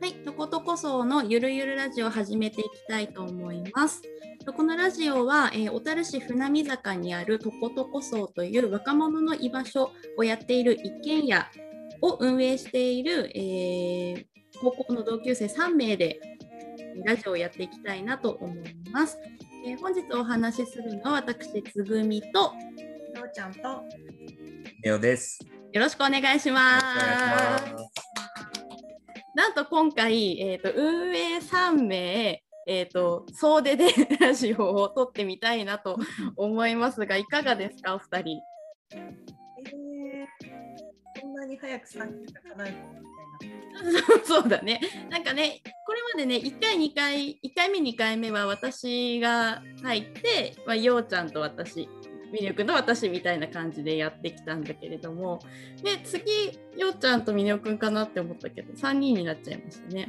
はい、とことこそのゆるゆるラジオを始めていきたいと思います。このラジオは、えー、小樽市船見坂にあるとことこそという若者の居場所をやっている一軒家を運営している、えー、高校の同級生3名でラジオをやっていきたいなと思います。えー、本日お話しするのは私、つぐみと、ようちゃんと、ネオです。よろしくお願いします。なんと今回、えーと、運営3名、えーと、総出で ラジオを撮ってみたいなと 思いますが、いかがですか、お二人？えー、こんなに早く3人が叶えるそうだね。なんかね、これまでね、1回、2回、1回目、2回目は私が入って、まあ、ようちゃんと私、みねおくんと私みたいな感じでやってきたんだけれども、で、次、ようちゃんとみねおくんかなって思ったけど、3人になっちゃいましたね。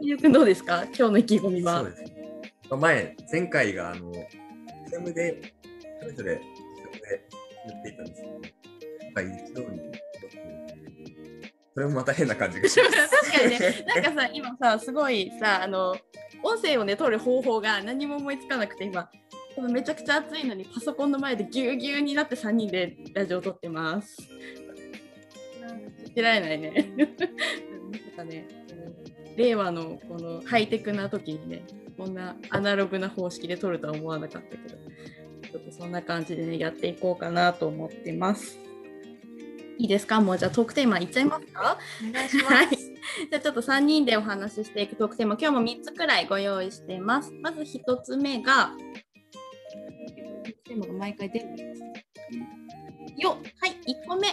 みねおくんどうですか？今日の意気込みは。そうですね。前、前回が、あの、ズームで、それぞれ、言っていたんですけど、なんか一度に、それもまた変な感じがします。確かにね、なんかさ、今さ、すごいさ、あの、音声をね、取る方法が何も思いつかなくて、今、めちゃくちゃ暑いのにパソコンの前でぎゅうぎゅうになって3人でラジオを撮ってます。られないね。まさかね、令和のこのハイテクな時にね、こんなアナログな方式で撮るとは思わなかったけど、ちょっとそんな感じでね、やっていこうかなと思ってます。いいですか？もうじゃあトークテーマいっちゃいますか？お願いします。はい、じゃあちょっと3人でお話ししていくトークテーマ、今日も3つくらいご用意してます。まず1つ目が、テーマが毎回出るんです。よはい、1個目。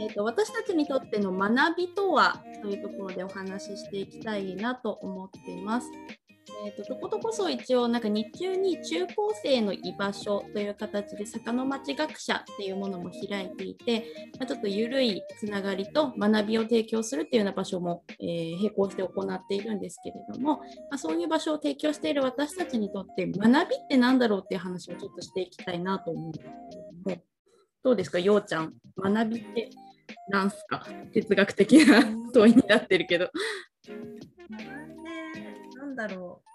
えーと、私たちにとっての学びとはというところでお話ししていきたいなと思っています。えーと、とことこそ一応なんか日中に中高生の居場所という形で坂の町学者っていうものも開いていて、まあ、ちょっと緩いつながりと学びを提供するっていうような場所も、えー、並行して行っているんですけれども、まあ、そういう場所を提供している私たちにとって学びって何だろうっていう話をちょっとしていきたいなと思うんですけれどもどうですかようちゃん？学びって何すか？哲学的な 問いになってるけど。なんだろう。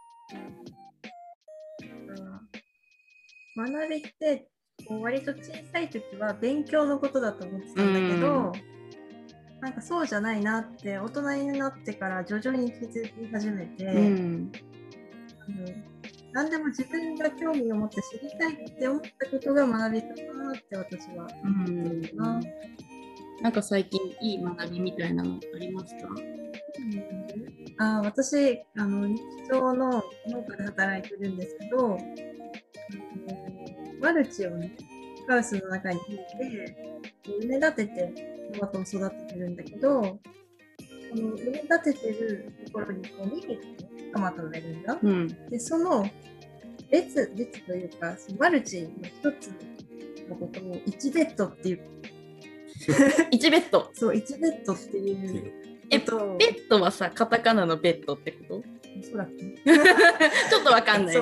学びって割と小さい時は勉強のことだと思ってたんだけど、うん、なんかそうじゃないなって大人になってから徐々に気づき始めて、うん、あの何でも自分が興味を持って知りたいって思ったことが学びかなって私は思ってるな、うん。なんか最近いい学びみたいなのありますか、あ私あの日常の農家で働いてるんですけど、マルチをねハウスの中に入れて埋め立ててトマトを育ててるんだけどこの埋め立ててるところにこう2匹トマトがいるんだ、うん、でその列列というかそのマルチの一つのことを1ベッドっていう。1ベッド。そう1ベッドっていうえっと、ベッドはさ、カタカナのベッドってこと？そうだっけちょっとわかんない、ね。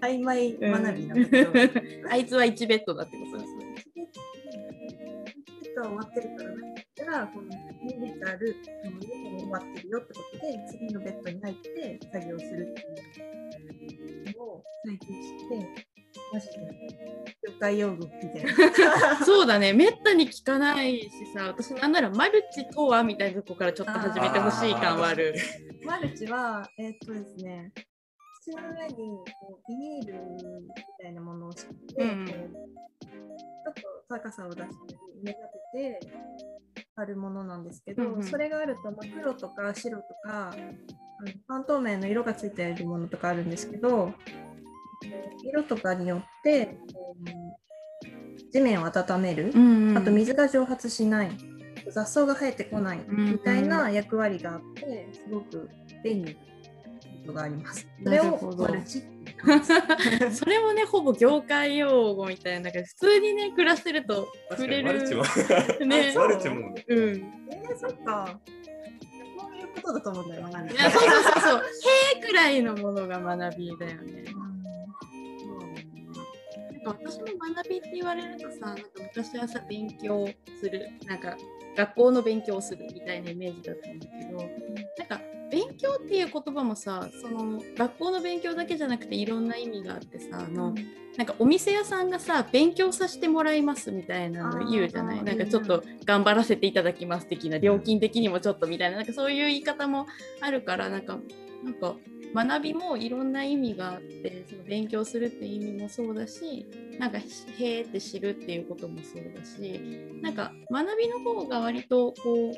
曖昧学びなんだけど、あいつは1ベッドだってことです。1ベッドは終わってるから何だったら、この2ベッドあるこの2も終わってるよってことで、次のベッドに入って作業するっていうのを最近知って、マジで業界用語みたいな。そうだね、めったに聞かないしさ、私なんならマルチとはみたいなとこからちょっと始めてほしい感はある。マルチは、えー、っとですね、土の上にこうビニールみたいなものを敷いて、うん、ちょっと高さを出して埋め立ててあるものなんですけど、うんうん、それがあると、まあ、黒とか白とか半透明の色がついているものとかあるんですけど色とかによって、うん、地面を温める、うんうん、あと水が蒸発しない雑草が生えてこないみたいな役割があってすごく便利なことがあります。それをマルチ それもねほぼ業界用語みたいな普通にね暮らしてると触れる。マルチも。ね、マルチも。うん。えー、そっか。こういうことだと思うんだよ、学び。いやそうそうそうそう。へえくらいのものが学びだよね。私も学びって言われるとさ、なんか昔はさ、勉強する、なんか学校の勉強をするみたいなイメージだったんだけど、なんか勉強っていう言葉もさその学校の勉強だけじゃなくていろんな意味があってさあのなんかお店屋さんがさ勉強させてもらいますみたいなの言うじゃない？なんかちょっと頑張らせていただきます的な料金的にもちょっとみたいななんかそういう言い方もあるからなんかなんか学びもいろんな意味があってその勉強するっていう意味もそうだしなんかへーって知るっていうこともそうだしなんか学びの方が割とこう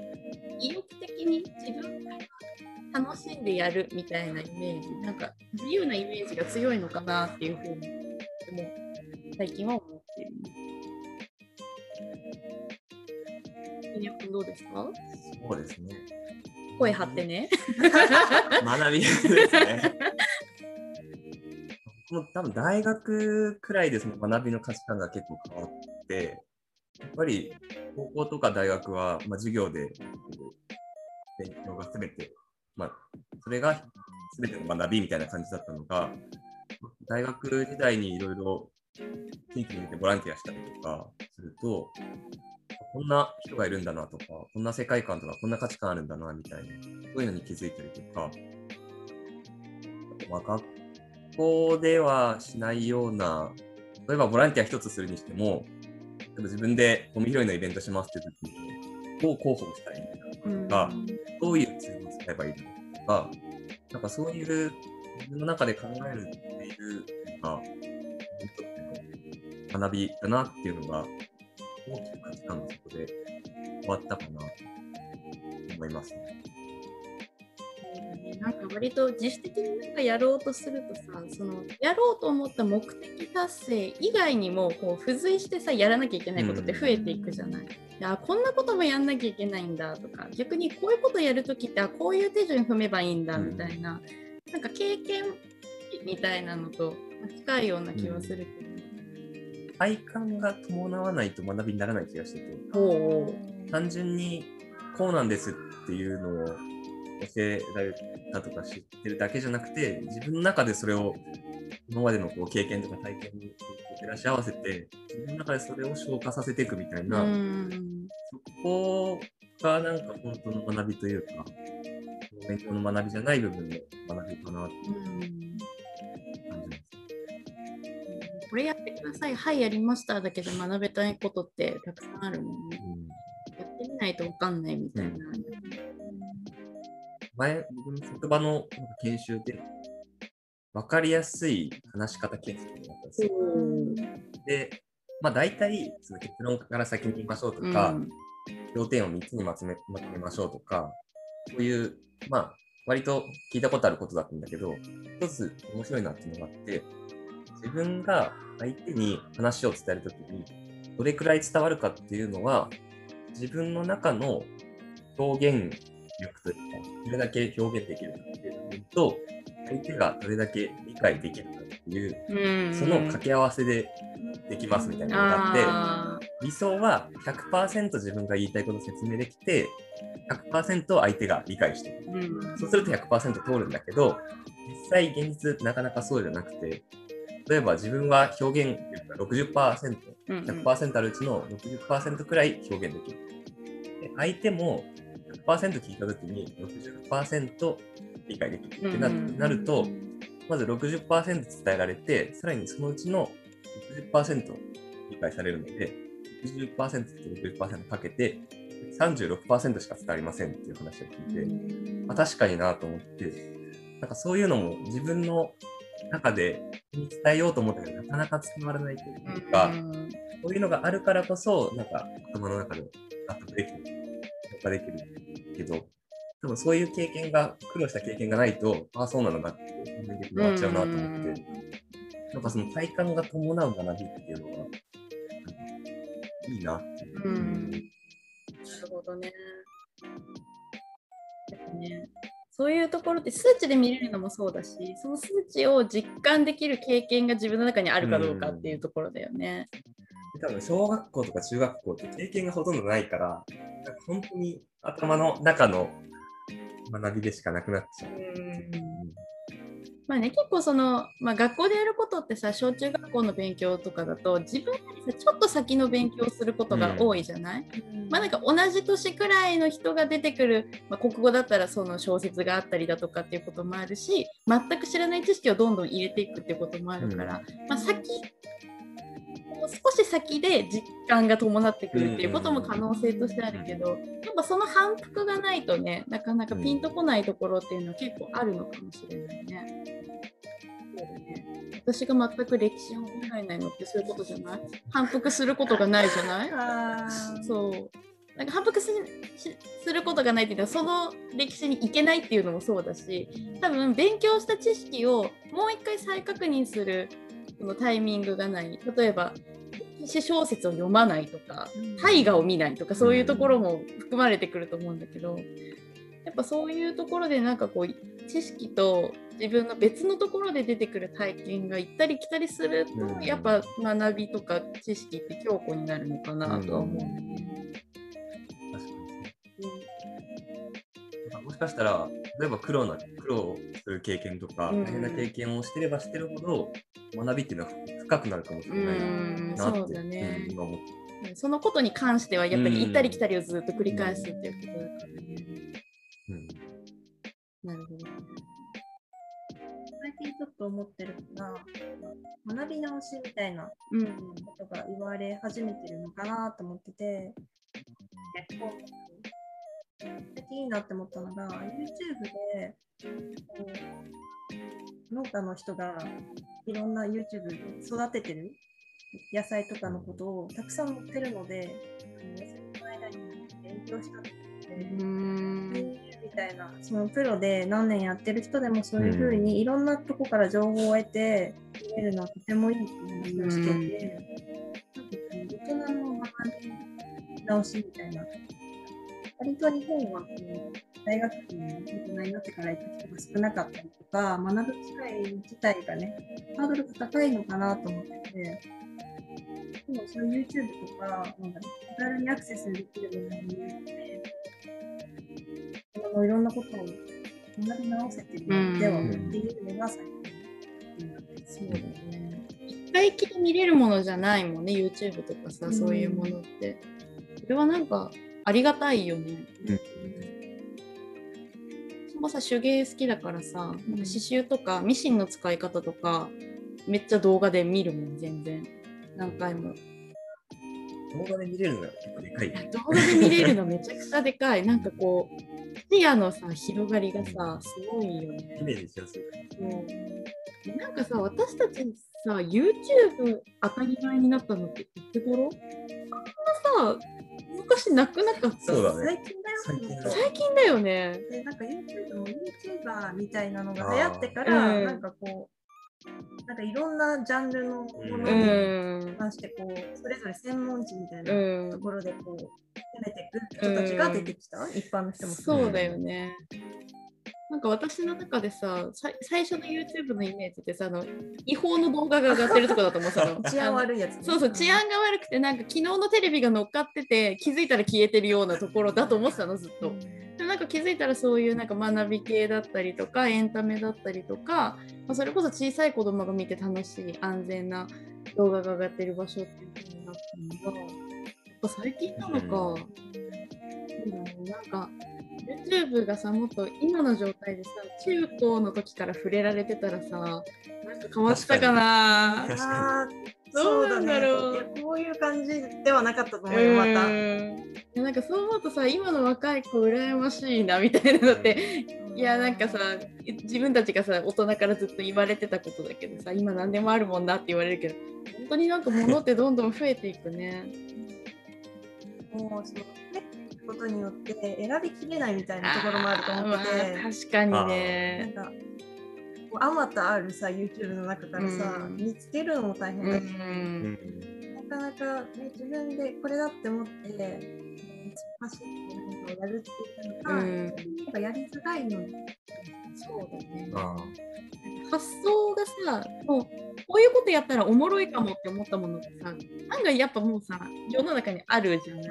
意欲的に自分が楽しんでやるみたいなイメージなんか自由なイメージが強いのかなっていうふうにでも最近は思ってるね。どうですか？そうですね。声張ってね。学びですね。僕 も多分大学くらいでその学びの価値観が結構変わって、やっぱり高校とか大学は、まあ、授業で勉強が全て、まあ、それが全ての学びみたいな感じだったのが、大学時代にいろいろ地域に行ってボランティアしたりとかすると、こんな人がいるんだなとか、こんな世界観とか、こんな価値観あるんだなみたいな、そういうのに気づいたりとか、まあ、学校ではしないような、例えばボランティア一つするにしても、例えば自分でゴミ拾いのイベントしますって時に、どう広報したらいいのかとか、どういうツールを使えばいいのかとか、なんかそういう自分の中で考えるっていうのが、自分にとっての学びだなっていうのが、大きく価値観がそこで変わったかなと思いますね。なんか割と自主的になんかやろうとするとさそのやろうと思った目的達成以外にもこう付随してさやらなきゃいけないことって増えていくじゃない。いやこんなこともやんなきゃいけないんだとか逆にこういうことやるときってあこういう手順踏めばいいんだみたいな、なんか経験みたいなのと近いような気はするけど。体感が伴わないと学びにならない気がしてて、ほ単純にこうなんですっていうのを教えられたとか知ってるだけじゃなくて、自分の中でそれを今までのこう経験とか体験に照らし合わせて、自分の中でそれを消化させていくみたいな、うんそこがなんか本当の学びというか、勉強の学びじゃない部分の学びかなって。これやってください、はい、やりましただけで学べたいことってたくさんあるもんね。うんやってみないと分かんないみたいな。前、僕の職場の研修で、分かりやすい話し方研修があったんですよ。で、まあ大体、その結論から先に言いましょうとか、うん要点を3つにまとめまとめましょうとか、そういう、まあ、割と聞いたことあることだったんだけど、一つ面白いなっていうのがあって、自分が相手に話を伝えるときに、どれくらい伝わるかっていうのは、自分の中の表現力というか、どれだけ表現できるかっていう部分と、相手がどれだけ理解できるかっていう、うんその掛け合わせでできますみたいなのがあって、あ理想は100%自分が言いたいことを説明できて、100%相手が理解してる。ーうん。そうすると100%通るんだけど、実際現実なかなかそうじゃなくて、例えば自分は表現力が60%、うんうん。100%あるうちの60%くらい表現できる。で相手も100%聞いたときに60%理解できるってな,、なると、まず60%伝えられて、さらにそのうちの60%理解されるので、60%と60%かけて、36%しか伝わりませんっていう話を聞いて、あ確かになと思って、なんかそういうのも自分の中で伝えようと思ったけど、なかなか伝わらないというか、うんそういうのがあるからこそ、なんか頭の中で納得できる、評価できるけど、多分そういう経験が、苦労した経験がないと、ああ、そうなのかっていう人間で終わっちゃうなと思って、なんかその体感が伴う学びっていうのが、いいなっていう。うんなるほどね。ねそういうところって数値で見れるのもそうだし、その数値を実感できる経験が自分の中にあるかどうかっていうところだよね。多分小学校とか中学校って経験がほとんどないから、本当に頭の中の学びでしかなくなっちゃう。まあね、結構その、まあ、学校でやることってさ小中学校の勉強とかだと自分よりさちょっと先の勉強をすることが多いじゃない、まあなんか同じ年くらいの人が出てくる、まあ、国語だったらその小説があったりだとかっていうこともあるし全く知らない知識をどんどん入れていくっていうこともあるから、まあ、先もう少し先で実感が伴ってくるっていうことも可能性としてあるけど、やっぱその反復がないとねなかなかピンとこないところっていうのは結構あるのかもしれないね。そうだね。私が全く歴史を考えないのってそういうことじゃない？反復することがないじゃない？そう。なんか反復ししすることがないっていうのはその歴史に行けないっていうのもそうだし多分勉強した知識をもう一回再確認するそのタイミングがない。例えば歴史小説を読まないとか大河を見ないとかそういうところも含まれてくると思うんだけどやっぱそういうところでなんかこう知識と自分の別のところで出てくる体験が行ったり来たりすると、うん。やっぱ学びとか知識って強固になるのかなとは思うもしかしたら、例えば苦労な苦労する経験とか、うん大変な経験をしてればしてるほど、学びっていうのは深くなるかもしれないうんなって、そうだねうん今思って。そのことに関してはやっぱりうん行ったり来たりをずっと繰り返すっていうことだからね。うんなるほど。最近ちょっと思ってるのが、学び直しみたいなうん。ことが言われ始めてるのかなと思ってて、結構、いいなって思ったのが、YouTube で、農家の人がいろんな YouTube で育ててる野菜とかのことをたくさん載ってるので、あの間に勉強したって。みたいな、そのプロで何年やってる人でもそういうふうにいろんなとこから情報を得て見れるのはとてもいいって話をしてて、なん。かこう大人の学び直しみたいな、割と日本はこう大学に大人になってから行く人が少なかったりとか、学ぶ機会自体がね、ハードルが高いのかなと思ってて、でもそういう YouTube とか、なんだろう手軽にアクセスできるものによって、あのいろんなことを学び直せてるのではうんっていうのが最近そうだね。一回きり見れるものじゃないもんね、YouTube とかさ、うんそういうものって。それはなんかありがたいよね。うん私もさ、手芸好きだからさ、なんか刺繍とかミシンの使い方とか、めっちゃ動画で見るもん、全然。何回も。動画で見れるのが結構でかいい。や 動画で見れるのめちゃくちゃでかい。なんかこう、視野のさ、広がりがさ、すごいよね。イメージしやすい。そうでなんかさ、私たちさ、YouTube 当たり前になったのっていつ頃？こんなさ、昔なくなかったそうだね。最近だよ最近だ最近だよね。でなんか YouTube も YouTuber みたいなのが流行ってから、うん。なんかこう、なんかいろんなジャンルのものうにん。関してこう、それぞれ専門知みたいなう。ところでこう、攻めていく人たちが出てきた、一般の人もそうだよね。なんか私の中でさ、さ最初の YouTube のイメージってさ、あの違法の動画が上がってるとこだと思ってたの。治安悪いやつ、ね。そうそう治安が悪くてなんか昨日のテレビが乗っかってて気づいたら消えてるようなところだと思ってたのずっと。でもなんか気づいたらそういうなんか学び系だったりとかエンタメだったりとか、まあ、それこそ小さい子供が見て楽しい安全な動画が上がってる場所っていう風になったのがやっぱ最近なのか、そうだねなんか YouTube がさもっと今の状態でさ中高の時から触れられてたらさなんか変わったかな。確あーどうなんだろう。そうだね。こういう感じではなかったと思うよ、また。なんかそう思うとさ今の若い子羨ましいなみたいなのっていやなんかさ自分たちがさ大人からずっと言われてたことだけどさ今何でもあるもんなって言われるけど本当になんか物ってどんどん増えていくね。もうそことによって選びきれないみたいなところもあると思ってて、まあ確かになんね。かこうあまたあるさ YouTube の中からさ、うん。見つけるのも大変うだし、ん。なかなか、ね、自分でこれだって思って突っ走って何かをやるっていうのが、うんなんかやりづらいのにそうだね。あ発想がさもうこういうことやったらおもろいかもって思ったものってさ案外やっぱもうさ世の中にあるじゃない。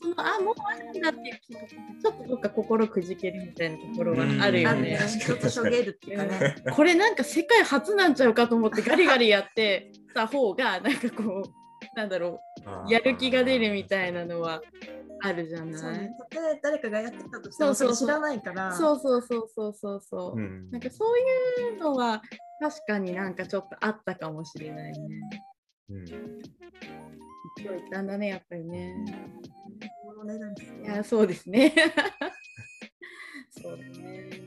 そののあもうあるんだっていう気持ちでちょっとどっか心くじけるみたいなところはあるよねね。ちょっとしょげるっていうかね。うんこれなんか世界初なんちゃうかと思ってガリガリやってた方がなんかこうなんだろうやる気が出るみたいなのはあるじゃないそうね。たとえ誰かがやってたとしてもそうそうそうそれ知らないから。そうそうそうそうそうそう。うんなんかそういうのは確かになんかちょっとあったかもしれないね。うん勢いったんだねやっぱりね。いやそうですね。そうだね。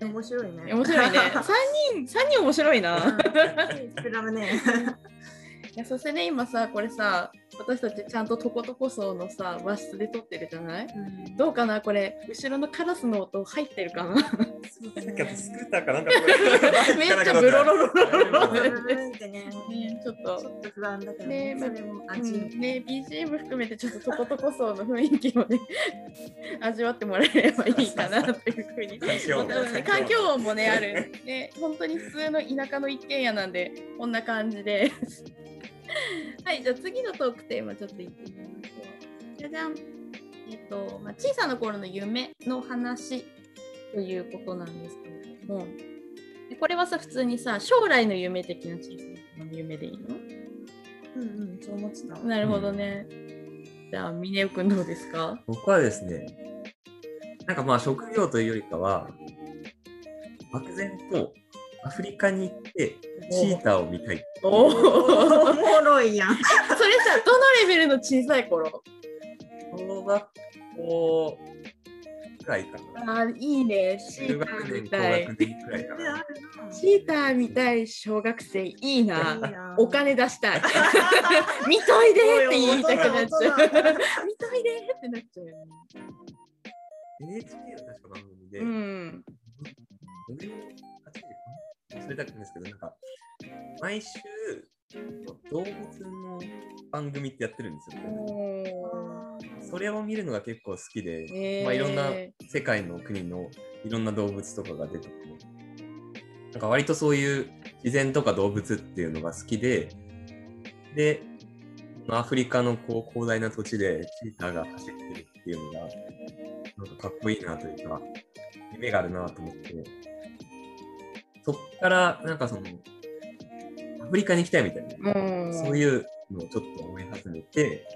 面白いね。面白いね。三人三人面白いな。膨らむね。いやそしてね今さこれさ私たちちゃんととことこ層のさ和室で撮ってるじゃない？どうかな？これ後ろのカラスの音入ってるかな？スクーターかなんか。めっちゃブロロロロロロちょっとちょっと不安だけどねね。BGM 含めてちょっととことこ層の雰囲気をね味わってもらえればいいかなというふうに環境音もねあるね本当に普通の田舎の一軒家なんでこんな感じで はいじゃあ次のトークテーマちょっといってみましょう。じゃじゃん。えっと、まあ、小さな頃の夢の話ということなんですけれども。でこれはさ普通にさ将来の夢的な小さな頃の夢でいいの？うんうん、そう思ってた。なるほどね。じゃあ、峰尾くんどうですか？僕はですね、なんかまあ職業というよりかは、漠然とアフリカに行ってチーターを見たい。おおもろいやん。それさ、どのレベルの小さい頃？小学校くらいかな。あーいいね。チ中ーターみたい学。年くらいかな。であるな。チーターみたい小学生いいいいな。なお金出したい。見といでって言いたくなっちゃう。見といでってなっちゃう。NHK の確か番組で、うん。5年、8年忘れたくないんですけど、なんか、毎週、動物の番組ってやってるんですよ。おそれを見るのが結構好きで、ー。まあ、いろんな世界の国のいろんな動物とかが出てきて、なんか割とそういう自然とか動物っていうのが好きで、で、アフリカのこう広大な土地でチーターが走ってるっていうのが、なんかかっこいいなというか、夢があるなと思って、からなんかその、アフリカに行きたいみたいな、うん。そういうのをちょっと思い始めて、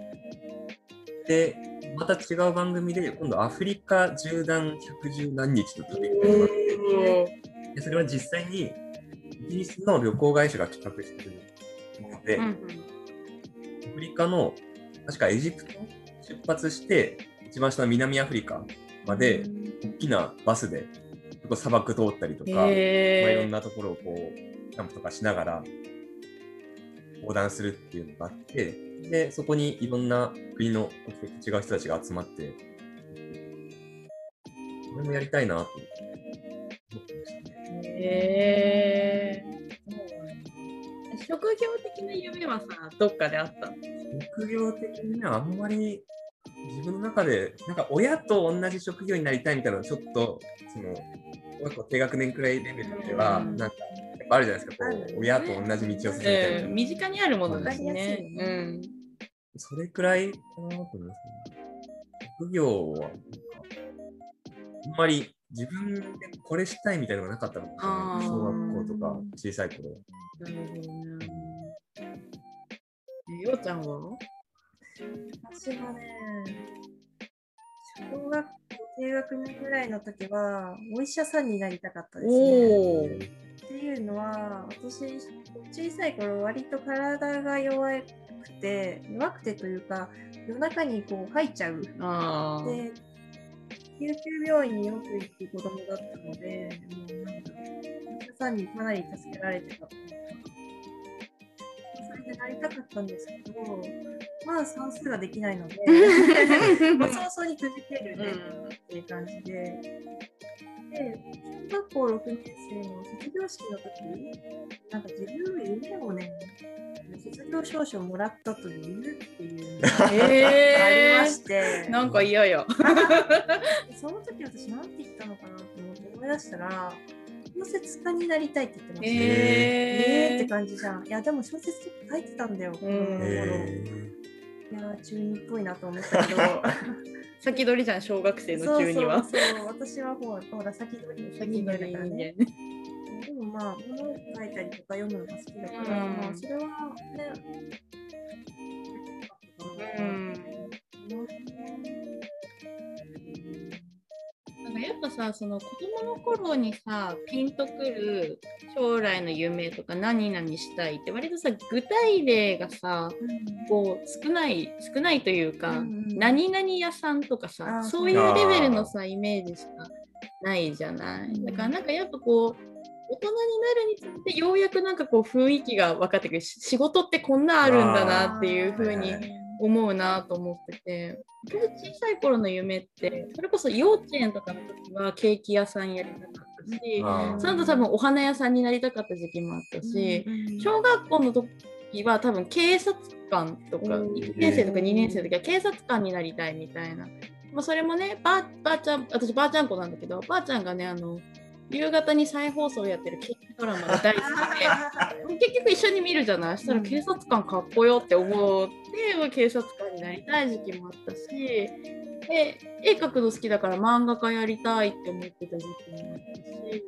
で、また違う番組で、今度アフリカ縦断110何日の旅があって、でそれは実際にイギリスの旅行会社が企画してるもので、うんアフリカの、確かエジプト出発して、一番下の南アフリカまで、大きなバスで、ここ砂漠通ったりとか、まあ、いろんへなところをこう、キャンプとかしながら横断するっていうのがあって、で、そこにいろんな国の違う人たちが集まって、これもやりたいなと思ってましたね。職業的な夢はさ、どっかであったの職業的にはあんまり自分の中で、なんか親と同じ職業になりたいみたいなちょっと、その、小学校低学年くらいレベルでは、うんなんか、やっぱあるじゃないですか、こう、親と同じ道を進みたいな。うん、身近にあるものですねうん。それくらいかなと思いますね。職業は、なんか、あんまり自分でこれしたいみたいなのがなかったかもしれあーない。小学校とか小さい頃。なるほどね。えようちゃんは？私はね、小学校低学年ぐらいの時は、お医者さんになりたかったですね。っていうのは、私、小さい頃、割と体が弱くて、弱くてというか、夜中にこう吐いちゃう。で、救急病院によく行く子供だったので、もうお医者さんにかなり助けられてたそれでなりたかったんですけど、まあ算数ができないので、まあ早々にくじけるねっていう感じで、で、小学校6年生の卒業式の時なんか自分の夢をね、卒業証書をもらったというっていうのがありえまして、ー、なんか嫌や。その時私なんて言ったのかなと思って思い出したら、小説家になりたいって言ってました。へーえーって感じじゃん。いや、でも小説書いてたんだよ。えいや、中二っぽいなと思ったけど。先取りじゃん小学生の中には。そう私はほらほら先取り先取りだから人ね。間。でもまあ、物を書いたりとか読むのが好きだから、うんまあ、それはね、うんやっぱさその子供の頃にさピンとくる将来の夢とか何々したいって割とさ具体例がさこう少ない少ないというか、うんうん何々屋さんとかさそういうレベルのさイメージしかないじゃない。だからなんかやっぱこう大人になるにつれてようやくなんかこう雰囲気が分かってくる。し仕事ってこんなあるんだなっていう風に思うなと思ってて。僕小さい頃の夢ってそれこそ幼稚園とかの時はケーキ屋さんやりたかったしその後多分お花屋さんになりたかった時期もあったし、小学校の時は多分警察官とかうん。1年生とか2年生の時は警察官になりたいみたいな、まあ、それもねばあばあちゃん私ばあちゃん子なんだけどばあちゃんがねあの夕方に再放送やってる刑事ドラマが大好きで結局一緒に見るじゃない。そしたら警察官かっこよって思って、警察官になりたい時期もあったしで絵描くの好きだから漫画家やりたいって思ってた時期もあったし。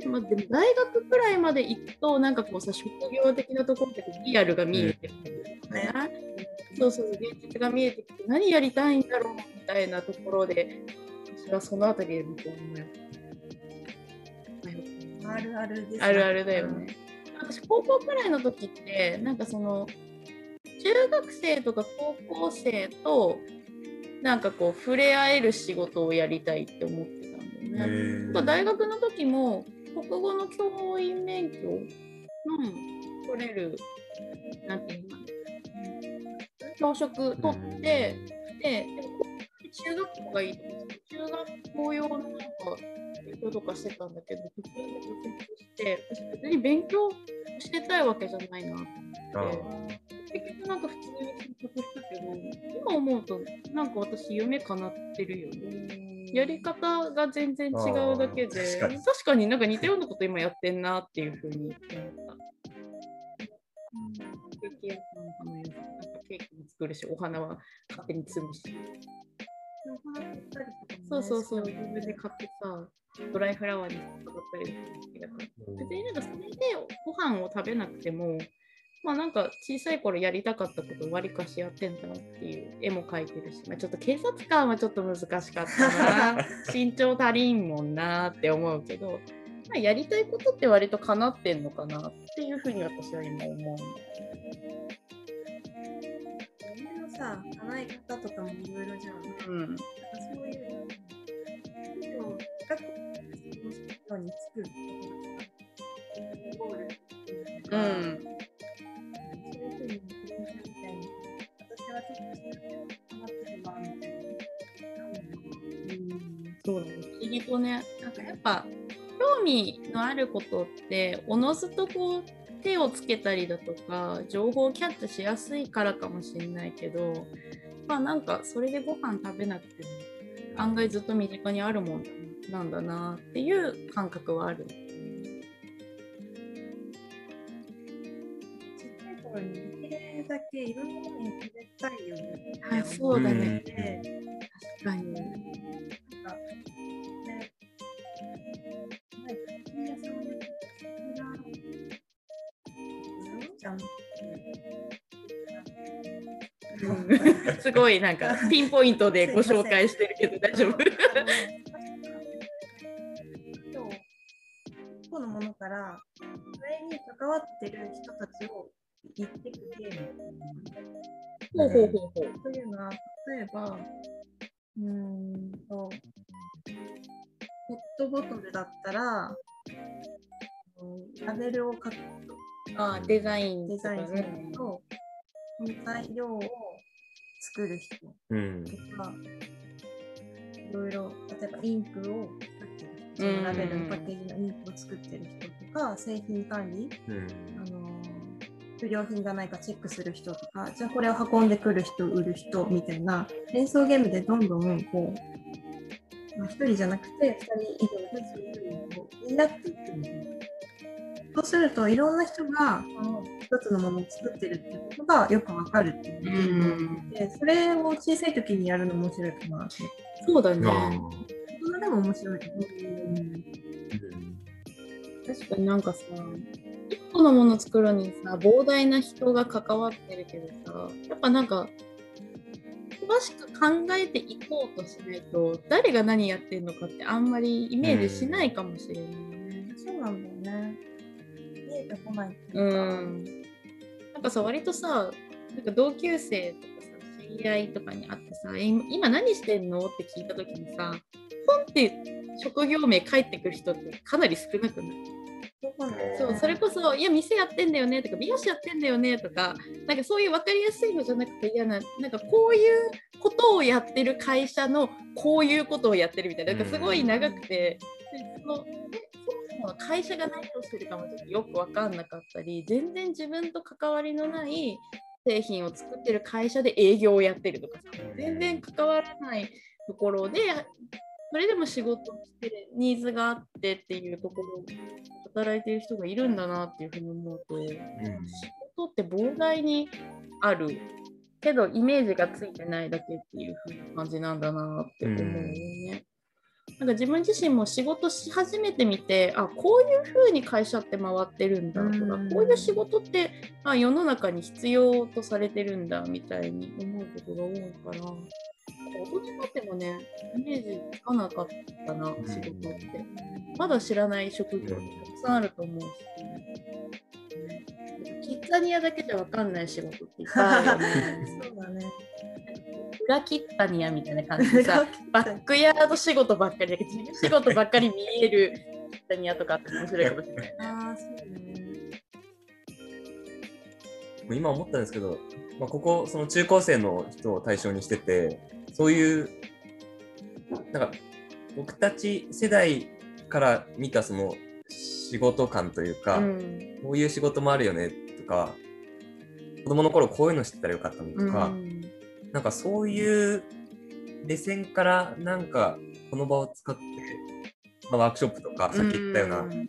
でまあ、でも大学くらいまで行くとなんかこうさ職業的なところってリアルが見えてくるそうそう現実が見えてきて何やりたいんだろうみたいなところで私はそのあたりで僕は思いあるあるですねあるあるだよね。私高校くらいの時ってなんかその中学生とか高校生となんかこう触れ合える仕事をやりたいって思ってたんだよね。大学の時も国語の教員免許の取れるなんていうの教職取って、ででも中学校がいい中学校用のなんか勉強とかしてたんだけど普通に挫折して私別に勉強してたいわけじゃないなと思って。結局なんか普通に就職したけど今思うとなんか私夢叶ってるよね。やり方が全然違うだけで確かに確かになんか似たようなこと今やってんなっていうふうに思った。ケーキ屋さんのやつなんかケーキも作るしお花は勝手に摘むしそうそうそう。自分で買ってさドライフラワーに飾ったりとか好きだから。別になんかそれでご飯を食べなくてもまあなんか小さい頃やりたかったことをわりかしやってんだなっていう絵も描いてるし、まあ、ちょっと警察官はちょっと難しかったな。身長足りんもんなって思うけど、まあ、やりたいことって割と叶ってんのかなっていうふうに私は今思う。んだよね。さ、叶え方とかもいろいろじゃん。うんそういう、でも、学校のに作るゴールうんそういうふうに自分みたいに、私はちょっとそういうのハマってるわ、みたいな。そうだね。不思議とね、なんかやっぱ興味のあることっておのずとこう手をつけたりだとか情報をキャッチしやすいからかもしれないけどまあなんかそれでご飯食べなくても案外ずっと身近にあるもんなんだなっていう感覚はある。ちっちゃい頃にできるだけいろんなものに触れたいよね。あそうだね。で確すごいなんか ピンポイントでご紹介してるけど大丈夫？今日、個のものから、それに関わってる人たちを言ってくゲームほうほうほうほう。というのは、例えば、うーんと、ペットボトルだったら、うんラベルを書くあデザインデザインと、材料を作る人うん。とか、いろいろ、例えばインクを作ってる人、そのラベルのパッケージのインクを作ってる人とか、製品管理、うん。あのー不良品がないかチェックする人とか、じゃあこれを運んでくる人、売る人みたいな、連想ゲームでどんどんこう、まあ、1人じゃなくて2人以上でそういうふうにこうになっていくんでそうするといろんな人がこの一つのものを作ってるっていうがよくわかるっていうのでそれを小さい時にやるの面白いかなってそうだね。あ大人でも面白いと思う。確かになんかさ、一個のもの作るのにさ、膨大な人が関わってるけどさ、やっぱなんか、詳しく考えていこうとしないと、誰が何やってるのかってあんまりイメージしないかもしれないね。そうなんだよね。見えてこないっていううか。ん。なんかさ、割とさ、なんか同級生とかさ、知り合いとかに会ってさ、え今何してんの？って聞いたときにさ、ポンって職業名書いてくる人ってかなり少なくない？そうそれこそ、いや、店やってんだよね？とか、美容師やってんだよね？とか、なんかそういう分かりやすいのじゃなくて、いやな、なんかこういうことをやってる会社のこういうことをやってるみたいな、なんかすごい長くて、でそのえそもそも会社が何をしてるかもよく分かんなかったり、全然自分と関わりのない製品を作ってる会社で営業をやってるとか、全然関わらないところで、それでも仕事をして、ニーズがあってっていうところで働いてる人がいるんだなっていうふうに思うと、仕事って膨大にあるけどイメージがついてないだけっていう風な感じなんだなって思うよね。なんか自分自身も仕事し始めてみてあこういう風に会社って回ってるんだとか、うんこういう仕事ってあ世の中に必要とされてるんだみたいに思うことが多いから大人になってもねイメージつかなかったな仕事って。まだ知らない職業ってたくさんあると思うし、キッザニアだけじゃ分かんない仕事っていっぱいあるよね。そうだね。裏キッザニアみたいな感じでさ、バックヤード仕事ばっかりだけど、仕事ばっかり見えるキッザニアとかって面白いかもしれない。ああ、そうだね。もう今思ったんですけど、まあ、ここ、その中高生の人を対象にしてて、そういう、なんか、僕たち世代から見たその仕事感というか、うんこういう仕事もあるよねとか、子供の頃こういうの知ってたらよかったのとか、うんなんかそういう目線からなんかこの場を使って、まあ、ワークショップとかさっき言ったようなうん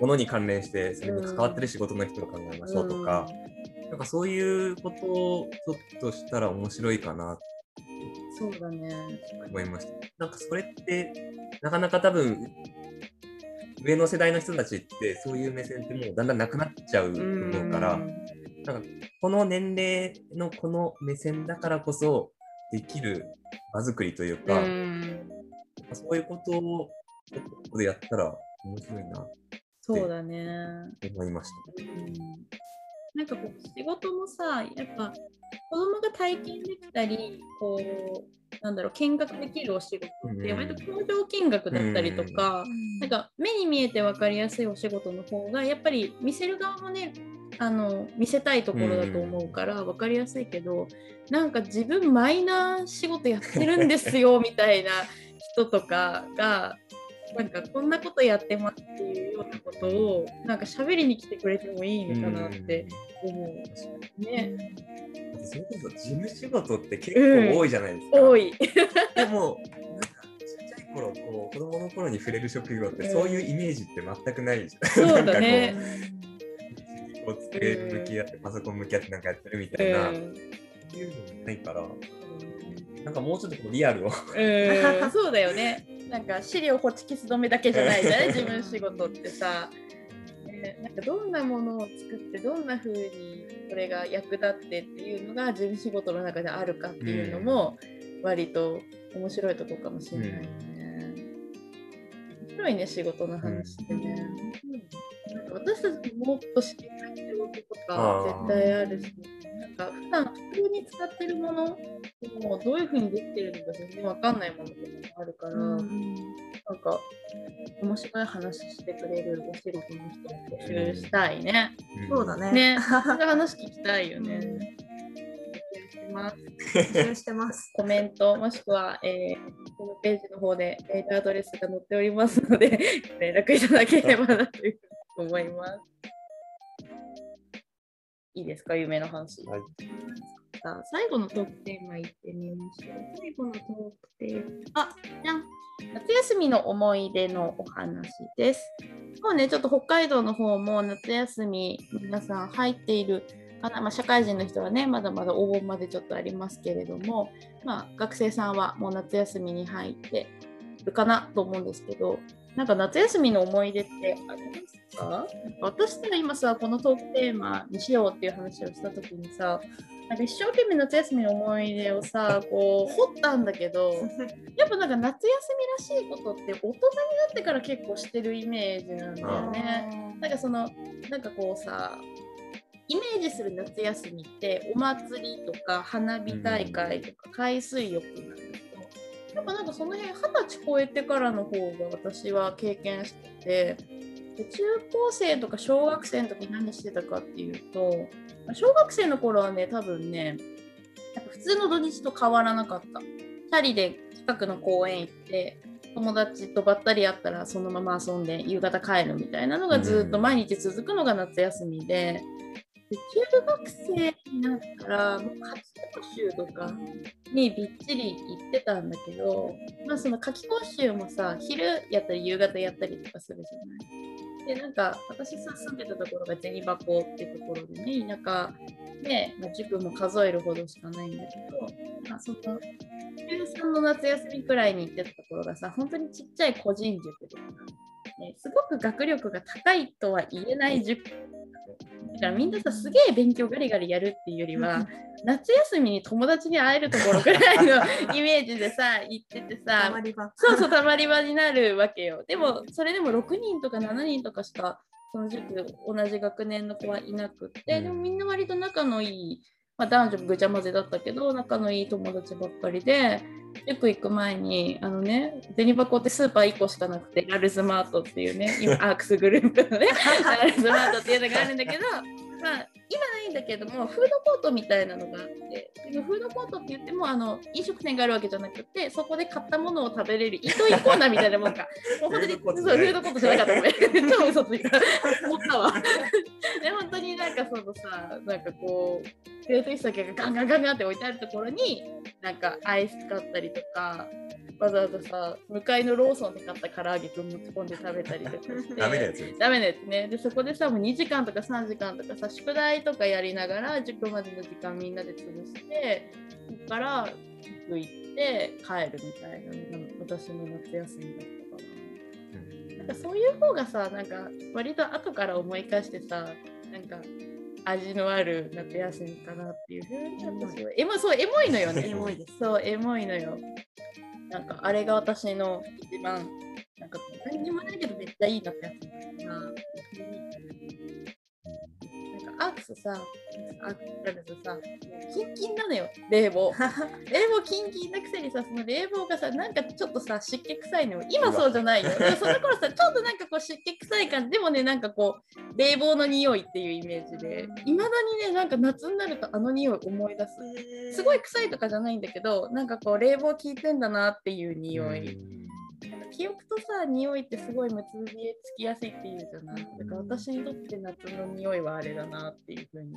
ものに関連してそれに関わってる仕事の人を考えましょうとか、なんかそういうことをちょっとしたら面白いかなそうだね。と思いました。なんかそれってなかなか多分上の世代の人たちってそういう目線ってもうだんだんなくなっちゃうと思うから、なんかこの年齢のこの目線だからこそできる場作りといううか、ん、そういうことをここでやったら面白いなそうだね。と思いました。うん。なんかこう仕事もさやっぱ子供が体験できたりこうなんだろう見学できるお仕事ってうん。割と工場見学だったりとか、なんか目に見えて分かりやすいお仕事の方がやっぱり見せる側もねあの見せたいところだと思うから分かりやすいけど、なんか自分マイナー仕事やってるんですよ みたいな人とかがなんかこんなことやってますっていうようなことをなんか喋りに来てくれてもいいのかなって思う。ね、あとそれこそ事務仕事って結構多いじゃないですか。多い。でも、なんかちっちゃい頃、こう子供の頃に触れる職業って、うんそういうイメージって全くないじゃん。そうだねなんかこう、こう机向き合って、パソコン向き合ってなんかやってるみたいな、そういうのないから、なんかもうちょっとこうリアルを。うん、そうだよね。なんか資料ホチキス止めだけじゃないじゃない？自分仕事ってさ。ねなんかどんなものを作ってどんな風にこれが役立ってっていうのが自分仕事の中であるかっていうのも割と面白いとこかもしれないよね。面白いね仕事の話ってね。なんか私たちももっと知りたい仕事とか絶対あるし、なんか普段普通に使ってるものもどういう風にできてるのか全然わかんないものとかもあるから、なんか面白い話してくれるお仕事の人を募集したいね。そうだね。ね、そういう話聞きたいよね。募集してます。募集してます。コメントもしくは、えー、ホームページの方でメールアドレスが載っておりますので 連絡いただければなというふうに思います。いいですか、夢の話。はいさ、最後のトークテーマいってみましょう。最後のトークテーマ。あ、じゃん。夏休みの思い出のお話です。もうね、ちょっと北海道の方も夏休み、皆さん入っているかな、まあ、社会人の人はね、まだまだお盆までちょっとありますけれども、まあ、学生さんはもう夏休みに入ってるかなと思うんですけど、なんか夏休みの思い出ってありますか？私たら今さ、このトークテーマにしようっていう話をしたときにさ、なんか一生懸命夏休みの思い出をさ、こう掘ったんだけど、やっぱなんか夏休みらしいことって大人になってから結構してるイメージなんだよね。なんかその、なんかこうさ、イメージする夏休みってお祭りとか花火大会とか海水浴なんだけど、やっぱなんかその辺二十歳超えてからの方が私は経験しててで中高生とか小学生の時何してたかっていうと小学生の頃はね多分ね普通の土日と変わらなかった2人で近くの公園行って友達とばったり会ったらそのまま遊んで夕方帰るみたいなのがずっと毎日続くのが夏休みで。中学生になったらもう夏期講習とかにびっちり行ってたんだけど、まあ、その夏期講習もさ昼やったり夕方やったりとかするじゃない。でなんか私さ住んでたところが銭箱ってところでね田舎で、まあ、塾も数えるほどしかないんだけど、まあ、その中3の夏休みくらいに行ってたところがさ本当にちっちゃい個人塾で、すごく学力が高いとは言えない塾。だからみんなさすげえ勉強ガリガリやるっていうよりは夏休みに友達に会えるところぐらいの イメージでさ行っててさそうそうたまり場になるわけよ。でもそれでも6人とか7人とかしかその塾同じ学年の子はいなくってでもみんな割と仲のいいまあ、男女ぐちゃ混ぜだったけど仲のいい友達ばっかりで塾行く前にあのね銭箱ってスーパー1個しかなくてラルズマートっていうね今 アークスグループのね ラルズマートっていうのがあるんだけどまあ今ないんだけどもフードコートみたいなのがあってでもフードコートって言ってもあの飲食店があるわけじゃなくてそこで買ったものを食べれるイートインコーナーみたいなもんか。もう本当にそうフードコートじゃなかった。ごめん。超嘘ついたさなんかこう冷凍酒がガンガンガンガンって置いてあるところになんかアイス買ったりとかわざわざさ向かいのローソンで買った唐揚げくん持ち込んで食べたりとかして ダメなやつダメなやつねでそこでさもう2時間とか3時間とかさ宿題とかやりながら塾までの時間みんなで潰してそこから塾行って帰るみたいなのが私の夏休みだったかな。なんかそういう方がさなんか割と後から思い返してさなんか味のある夏休みかなっていう。ふうに私はエモそうエモいのよね。エモいです。そうエモいのよ。なんかあれが私の一番なんか何にもないけどめっちゃいい夏休みだなアークスさアークスさキンキンなのよ冷房。冷房キンキンなくせにさその冷房がさなんかちょっとさ湿気臭いのよ。今そうじゃないよ。その頃さちょっとなんかこう湿気臭い感じ。でもねなんかこう冷房の匂いっていうイメージで。いまだにねなんか夏になるとあの匂い思い出す。すごい臭いとかじゃないんだけどなんかこう冷房効いてんだなっていう匂い記憶とさ匂いってすごい結びつきやすいっていうじゃない？だから私にとって夏の匂いはあれだなっていうふうに。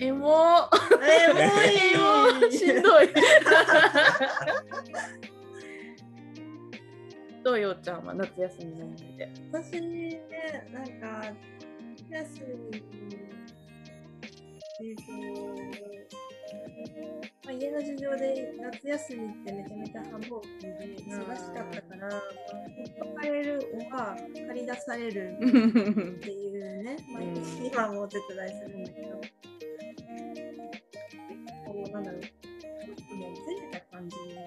エモ。エモいしんどい。どうようちゃんは夏休みの思い出。私ね、なんか、夏休み、えっ、と、まあ、家の事情で夏休みってめちゃめちゃ繁忙期かったから、まあ、借りるおは借り出されるっていうね、毎日今もお手伝いするん。だけど、こう、なん。だろう、ちょっとね、ずれた感じで、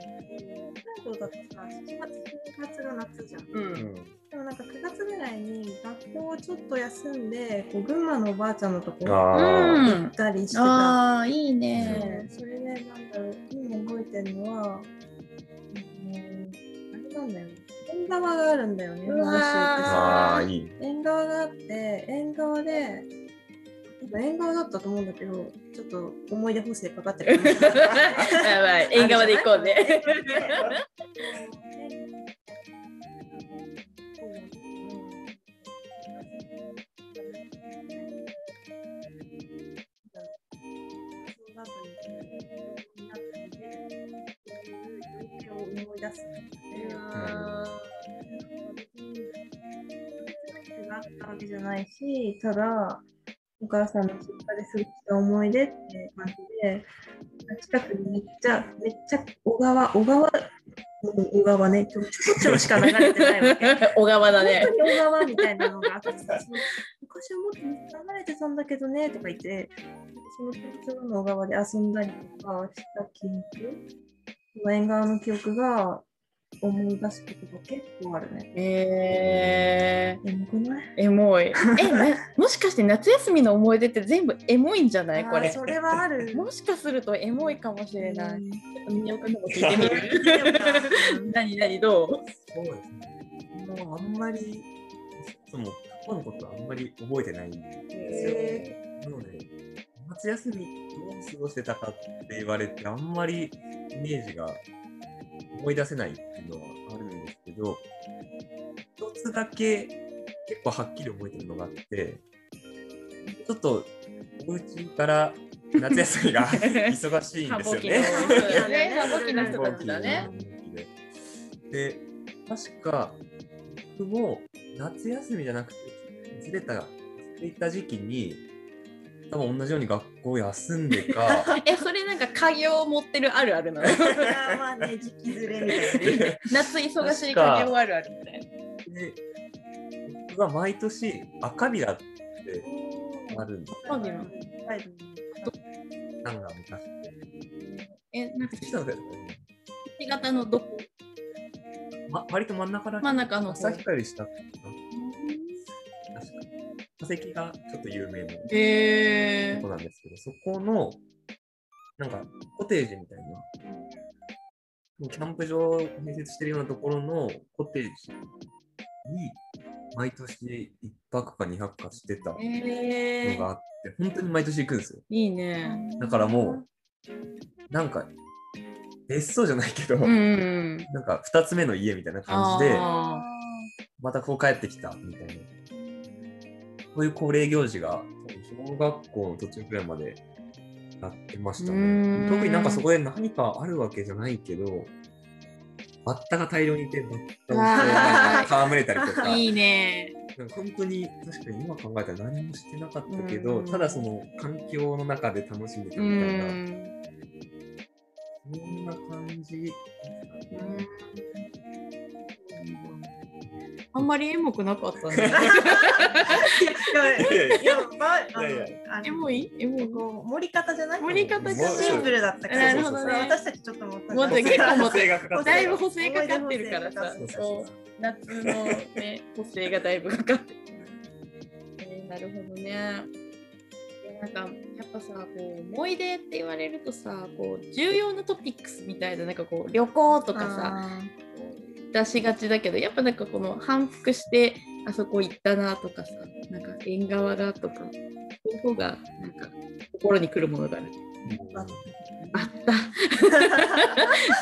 関東だとさ、7月、7月が夏じゃん。うん。でもなんか9月ぐらいに学校をちょっと休んで、こう群馬のおばあちゃんのところ行ったりしてた。ああいいね。それで、なんだろう、今覚えてるのは、なんだよね。縁側があるんだよね、うわー本州ってあさ。あ、いい。縁側があって、縁側で、縁側だったと思うんだけど、ちょっと思い出補正かかってる。やばい縁側で行こうね 休みで。あがあったわけじゃないし、ただ、お母さんの実家で過ごした思い出って感じで、近くにめっちゃ、めっちゃ小川、小川、うん小川ね、ちょちょちょしか流れてないわけ。ー 小川だね本。当に小川みたいなのがあってさ、昔はもっと流れてたんだけどねとか言って、その東京の小川で遊んだりとかした記憶、その縁側の記憶が思い出すことが結構あるね。えー、エモくない？エモい。え、なもしかして夏休みの思い出って全部エモいんじゃない？これ。それはある。もしかするとエモいかもしれない。うんみにおくんのも聞いてみる 何何どう？そうですね。もうあんまり、そも過去のことはあんまり覚えてないんですよ。へなので、夏休み。どう過ごしてたかって言われて、あんまりイメージが思い出せないっていうのはあるんですけど、一つだけ結構はっきり覚えてるのがあって、ちょっとお家から夏休みが 忙しいん繁ですよ ね。で、確か、僕も夏休みじゃなくて、ずれた、ずれた時期に、多分同じように学校休んでか、え、それなんか家業を持ってるあるあるなの？ーまあね、時期ずれみたいなね。夏忙しい家業あるあるみたいな。で僕が毎年赤ビラってあるんです赤ビラはい。なんか昔。え、なんか来たの？どこ？ま、割と真ん中ら真ん中の方。旭川より下かな確か化石がちょっと有名なへとこなんですけど、そこの、なんか、コテージみたいな、キャンプ場を併設してるようなところのコテージに、毎年1泊か2泊かしてたのえがあって、本当に毎年行くんですよ。いいね。だからもう、なんか、別荘じゃないけど、うん。なんか2つ目の家みたいな感じで、あまたこう帰ってきたみたいな。こういう恒例行事が、小学校の途中くらいまでやってましたね。特になんかそこで何かあるわけじゃないけど、バッタが大量にいて、バッタをこうなんか戯れたりとか、いいね。本当に確かに今考えたら何もしてなかったけど、うんただその環境の中で楽しんでたうみたいな、ん。そんな感じ。あんまりエモくなかったね。いやいやまあ、エモい？エモい？こう盛り方じゃない？盛り方じゃない？シンプルだったから。なるほどね。私たちちょっともうもっと結構もっと補正がかかってるだいぶ補正かかってるからさ。そう。夏のね補正がだいぶかかってる、えーなるほどね。なんかやっぱさこう思い出って言われるとさこう重要なトピックスみたいななんかこう旅行とかさ出しがちだけどやっぱなんかこの反復してあそこ行ったなとかさなんか縁側がとかそういう方がなんか心に来るものがあるあバッタ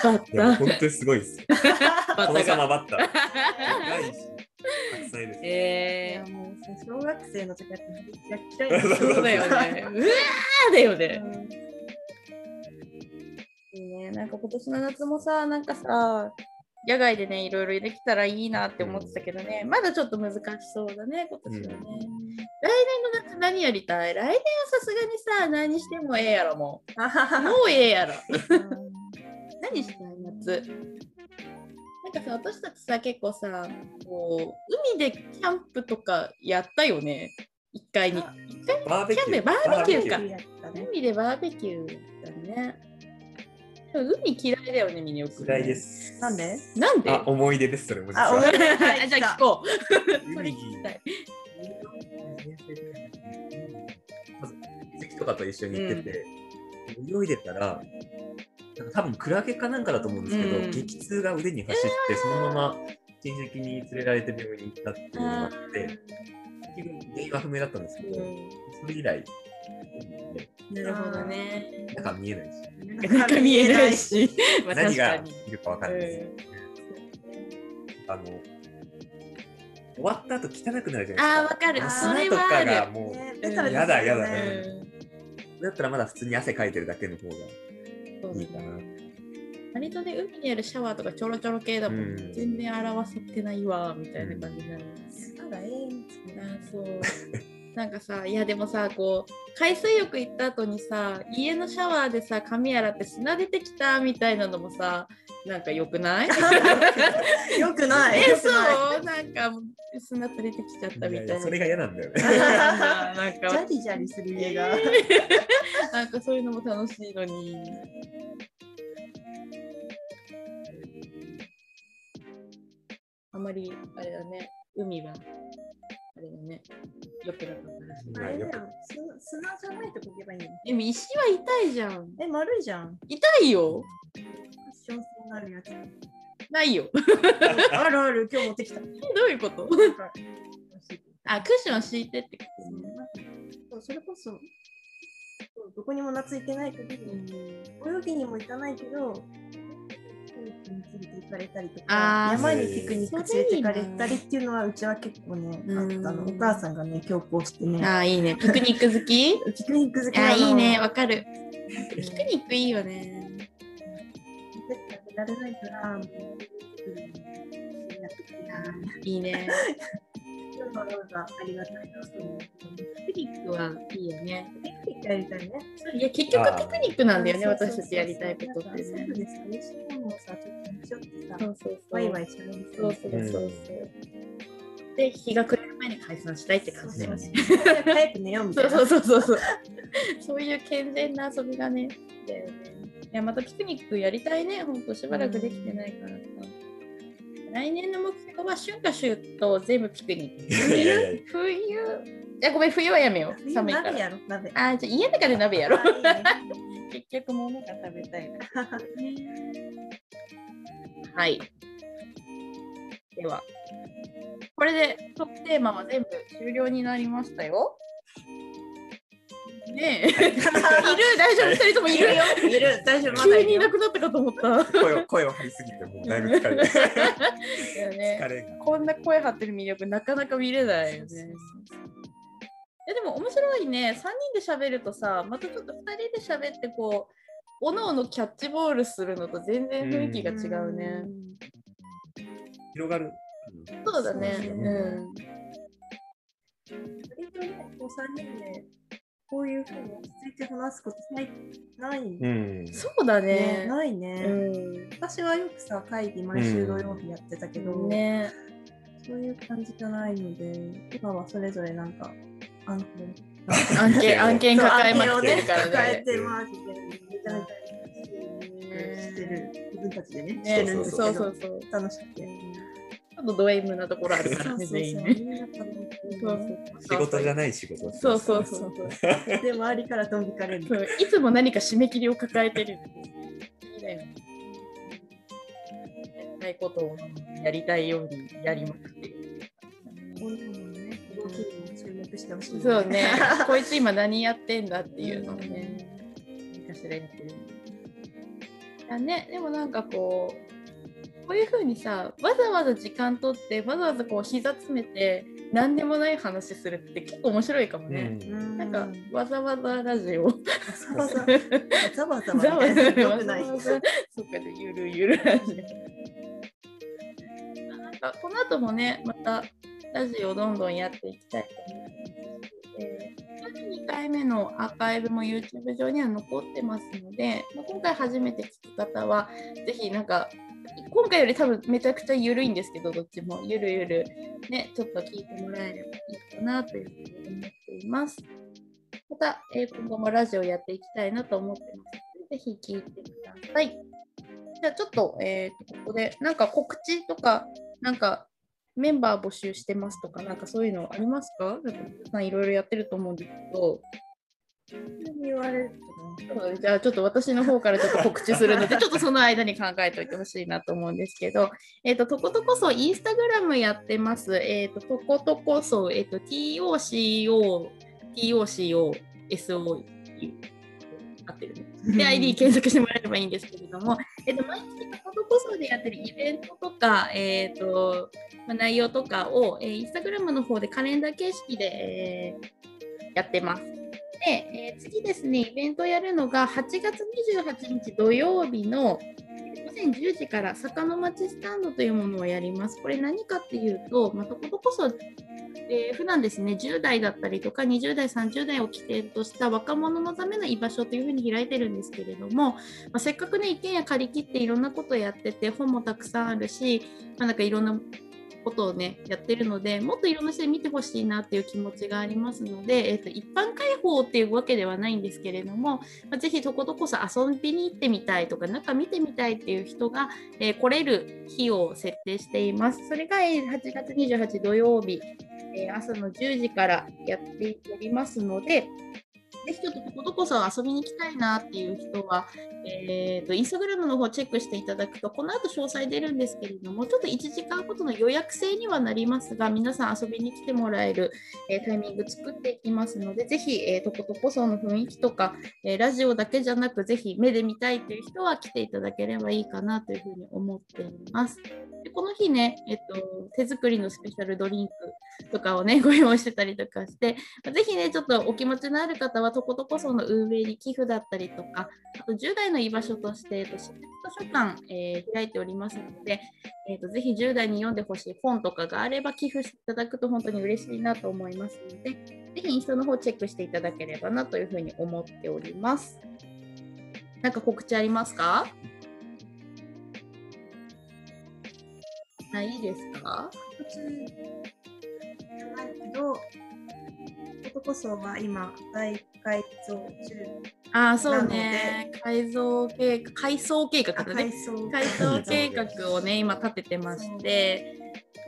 バッタ本当にすごいですよ。バッタが様バッタ。長いし、たくさんいるし。いえやもうさ小学生の時だってめっちゃ嫌いー、そうだよね。うわーだよね。うんいいね。なんか今年の夏もさ、なんかさ、野外でね、いろいろできたらいいなって思ってたけどね、まだちょっと難しそうだね、今年はね。来年の夏何やりたい？来年はさすがにさ、何してもええやろ、もう。もうええやろ。何したい夏？なんかさ私たちさ結構さこう海でキャンプとかやったよね。一回に。あ一回バーベキュー。キャンプバーベキューかやったね。海でバーベキューだね海嫌いだよねミニオくん嫌いです。なんで？なんで？あ、思い出です、それも実あ、思いは。出あじゃあ聞こう。それ聞きたいまず、関とかと一緒に行ってて、泳いでたら、なんか多分クラゲかなんかだと思うんですけど、うん。激痛が腕に走って、そのまま親戚に連れられて病院に行ったっていうのがあって、結局原因は不明だったんですけど、それ以来、なるほどね。なんか見えないし、なんか見えない。しまあ何がいるかわかんないですよ。あの、終わった後汚くなるじゃないですか。あーわかる。砂とかがもう、やだやだ。だったらまだ普通に汗かいてるだけの方がそういいかな。割とね、海にあるシャワーとかちょろちょろ系だもん。うん。全然表せてないわ、みたいな感じになる。砂がええん。つあそう。なんかさ、いやでもさ、こう、海水浴行った後にさ、家のシャワーでさ、髪洗って砂出てきたみたいなのもさ、なんか良くない？よくない。え、よそう？なんか砂垂れてきちゃったみたいな。いやいやそれが嫌なんだよね。なんかジャリジャリする家が。なんかそういうのも楽しいのに。あまりあれだね、海はあれだね、よくなかったらしい。まあよく砂砂じゃないとこ行けばいいの？でも石は痛いじゃん。え、丸いじゃん。痛いよ。クッション性のあるやつ。ないよ。あるある、今日持ってきた。どういうこと？あ、クッション敷いてってこと？ね。そうそれこそ、そうどこにも懐いてないけど、泳ぎにも行かないけど、連れて行かれたりとあか、ー山にピクニック連れて行かれたりっていうのは、うちは結構ね、あうんったの。お母さんがね、強行してね、あ、いいね。ピクニック好き？ピクニック好きなあ、の。いいね。わかる。ピクニックいいよね。食べられないから、もう、やってきないいね。わざわざありがたいなと思う。ピクニックはいいよね。ピクニックやりたいね。いや、結局ピクニックなんだよね、そうそうそう私たちやりたいことってそう。です美味しいものをさ、ちょっと持ち寄ってさ、そうそうそう。ワイワイしゃべりそうそうそうそう。で、日が暮れる前に解散したいって感じだよね。早く寝ようみたそいうな。そうそうそうそう。そういう健全な遊びがね。だよねいや、またピクニックやりたいね。ほんとしばらくできてないからさ。来年の目標は春夏秋冬全部ピクニック。いやいやいや冬、いや、ごめん、冬はやめよう。冬？寒いから。鍋やろ、鍋。あー、じゃあ家の中で鍋やろいいね結局物が食べたいから。はい。では、これでトークテーマは全部終了になりましたよ。ねえ。いる？大丈夫？二人ともいる？よ。いる、大丈夫、まだ急にいなくなったかと思った。声を声を張りすぎてもうだいぶ疲れて 疲れが。こんな声張ってる魅力なかなか見れないよね。えでも面白いね。3人で喋るとさ、またちょっと2人で喋ってこう、おのおのキャッチボールするのと全然雰囲気が違うね。広がる。そうだねうん。割とね、こう3人で、こういうふうに落ち着いて話すことないない、うん。そうだねね。ないね。う私はよくさ、会議毎週土曜日やってたけど、ん。ね。そういう感じじゃないので、今はそれぞれなんか、案件案件、案件抱えまくってるから抱えね。て回ってるめちゃめちゃしてる、自分たちでね、してねるんですそうけど、そうそう。楽しくて。ちょっとド M なところあるからね、全員ね。仕事じゃない仕事そうそうそうそう。で、周りから飛んでかれる。そういつも何か締め切りを抱えてる。いいだよね。やりたいことをやりたいようにやりまくってる。女のね、動きにも注目してほしい、そうね。こいつ今何やってんだっていうのをね、何かしらやってる。いやね、でもなんかこう、こういうふうにさ、わざわざ時間取って、わざわざこう膝詰めて、何でもない話するって結構面白いかもね。うんなんか、わざわざラジオ。わざわざ、ざわざわみざわ。ざ。そっかでゆるゆるラジオ。なんかこの後もね、またラジオをどんどんやっていきたいと思ってますし、えー2回目のアーカイブも YouTube 上には残ってますので、まあ今回初めて聞く方は、ぜひなんか、今回より多分めちゃくちゃゆるいんですけど、どっちもゆるゆるね、ちょっと聞いてもらえればいいかなというふうに思っています。また、えー今後もラジオやっていきたいなと思ってますので、ぜひ聞いてください。じゃあちょっと、えーと、ここで、なんか告知とか、なんかメンバー募集してますとか、なんかそういうのありますか？なんか皆さんいろいろやってると思うんですけど、言われるとじゃあちょっと私の方からちょっと告知するので、ちょっとその間に考えておいてほしいなと思うんですけど、えっ、と、とことこそインスタグラムやってます。えっ、と、とことこそ、えっ、と、TOCO、TOCO、SO、合ってるね。で、ID 検索してもらえればいいんですけれども、えっと、毎日とことこそでやってるイベントとか、えっ、と、まあ、内容とかを、えー、インスタグラムの方でカレンダー形式で、えーやってます。で、えー次ですね、イベントをやるのが8月28日土曜日の午前10時から坂の町スタンドというものをやります。これ何かっていうと、まあ、とことこそ、えー、普段ですね、10代だったりとか20代、30代を起点とした若者のための居場所というふうに開いてるんですけれども、まあ、せっかくね、一軒家借り切っていろんなことやってて、本もたくさんあるし、まあ、なんかいろんなことをねやってるのでもっといろんな人に見てほしいなっていう気持ちがありますので、えーと、一般開放っていうわけではないんですけれども、まあ、ぜひどこどこそ遊びに行ってみたいとか中見てみたいっていう人が、えー、来れる日を設定しています。それが8月28土曜日、えー、朝の10時からやっておりますので、ぜひちょっとこことこそ遊びに行きたいなっていう人は、えーと、インスタグラムの方チェックしていただくと、この後詳細出るんですけれども、ちょっと1時間ごとの予約制にはなりますが、皆さん遊びに来てもらえる、えー、タイミング作っていきますので、ぜひ、えー、とことこその雰囲気とか、えー、ラジオだけじゃなく、ぜひ目で見たいという人は来ていただければいいかなというふうに思っています。でこの日ね、えっと、手作りのスペシャルドリンクとかをね、ご用意してたりとかして、ぜひね、ちょっとお気持ちのある方は、とことこその運営に寄付だったりとか、あと10代の居場所として、えっと、図書館、えー、開いておりますので、えっと、ぜひ10代に読んでほしい本とかがあれば寄付していただくと本当に嬉しいなと思いますので、ぜひインスタの方チェックしていただければなというふうに思っております。なんか告知ありますか？ないですか？告知じゃないけど、男層は今、大改造中ああ、そうね。改造計画、改装計画だね。改装計画をね、今立ててまして、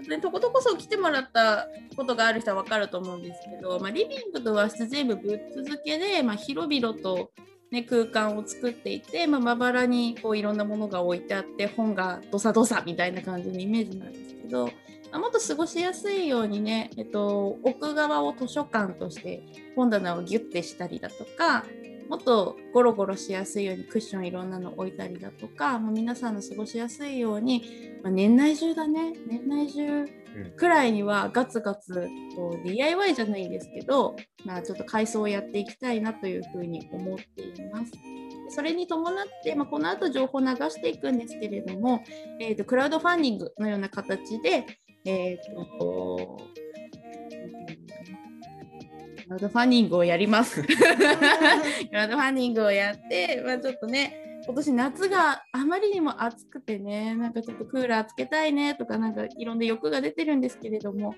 でとことこそ来てもらったことがある人は分かると思うんですけど、まあ、リビングと和室全部ぶっ続けで、まあ、広々と、ね、空間を作っていて、まあ、まばらにこういろんなものが置いてあって本がどさどさみたいな感じのイメージなんですけど、まあ、もっと過ごしやすいようにね、えっと、奥側を図書館として本棚をギュッてしたりだとかもっとゴロゴロしやすいようにクッションいろんなの置いたりだとか、まあ、皆さんの過ごしやすいように、まあ、年内中だね年内中くらいにはガツガツこう DIY じゃないんですけど、まあ、ちょっと改装をやっていきたいなというふうに思っています。それに伴って、まあ、この後情報を流していくんですけれども、えーと、クラウドファンディングのような形で、えーとクラウドファンディングをやります。クラウドファンディングをやって、まあ、ちょっとね、今年夏があまりにも暑くてね、なんかちょっとクーラーつけたいねとか、なんかいろんな欲が出てるんですけれども、過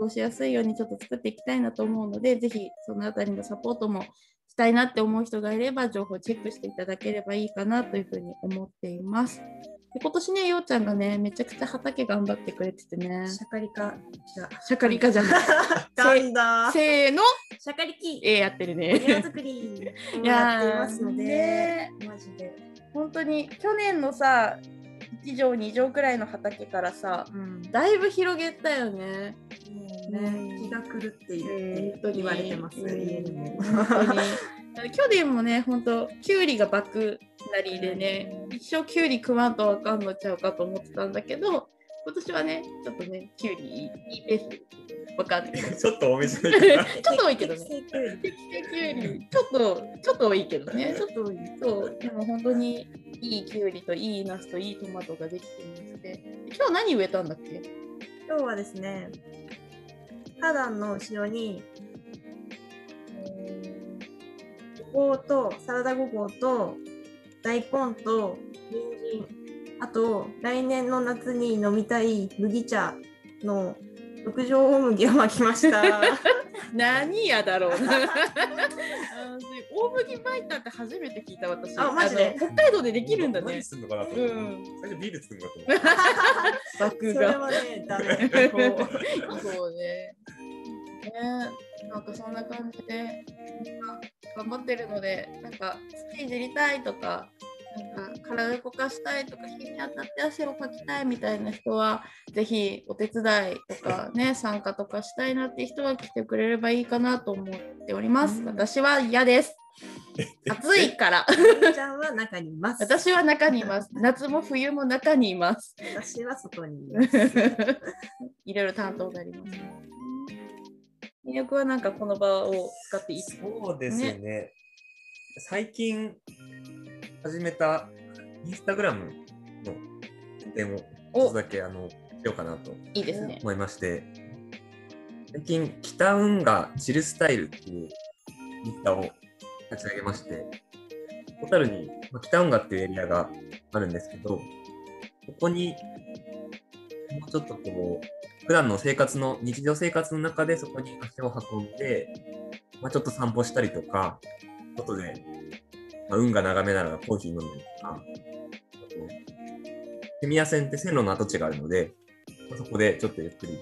ごしやすいようにちょっと作っていきたいなと思うので、ぜひそのあたりのサポートもしたいなって思う人がいれば、情報チェックしていただければいいかなというふうに思っています。で今年ね、ようちゃんがね、めちゃくちゃ畑頑張ってくれててね。シャカリカじゃシャカリカじゃない。なんだ。せーの？シャカリキ。えー、やってるね。庭作り やってますので、ね、マジで。本当に去年のさ、1畳2畳くらいの畑からさ、うん、だいぶ広げたよね。ね、気が狂っているって言われてます、家にも。去年もね、本当きゅうりが爆なりでね、一生きゅうり食わんとあかんのちゃうかと思ってたんだけど、今年はね、ちょっとね、きゅうりいいペースわかんない。ちょっと多めじゃないかな。ちょっと多いけどね。適正きゅうり、ちょっと、ちょっと多いけどね。ちょっと多い。そう、でも本当にいいきゅうりといいナスといいトマトができていまして、今日何植えたんだっけ？今日はですね、花壇の後ろに、ごぼうとサラダごぼうと大根と人参あと来年の夏に飲みたい麦茶の六条大麦を巻きました。何やだろうな。大麦巻いたって初めて聞いた私。あマジで？北海道でできるんだね。何すんのかなと思って、うん、最初ビール作るのかと思って。爆がそれはねダメ。そうね。ねなんかそんな感じで頑張ってるのでなんか土いじりたいとかなんか体動かしたいとか日に当たって汗をかきたいみたいな人はぜひお手伝いとか ね参加とかしたいなって人は来てくれればいいかなと思っております。私は嫌です。暑いから。ちゃんは中にいます。私は中にいます。夏も冬も中にいます。私は外にいます。いろいろ担当があります、魅力はなんかこの場を使っていいそうですね。ね最近始めたインスタグラム宣伝をちょっとだけあのしようかなといいですね。思いまして、最近、北運河チルスタイルっていうインスタを立ち上げまして、小樽にまあ北運河っていうエリアがあるんですけど、ここにもうちょっとこう、普段の生活の、日常生活の中でそこに足を運んで、まあ、ちょっと散歩したりとか、外で、まあ、運河眺めながらコーヒー飲んだりとか、あと手宮線って線路の跡地があるので、まあそこでちょっとゆっくり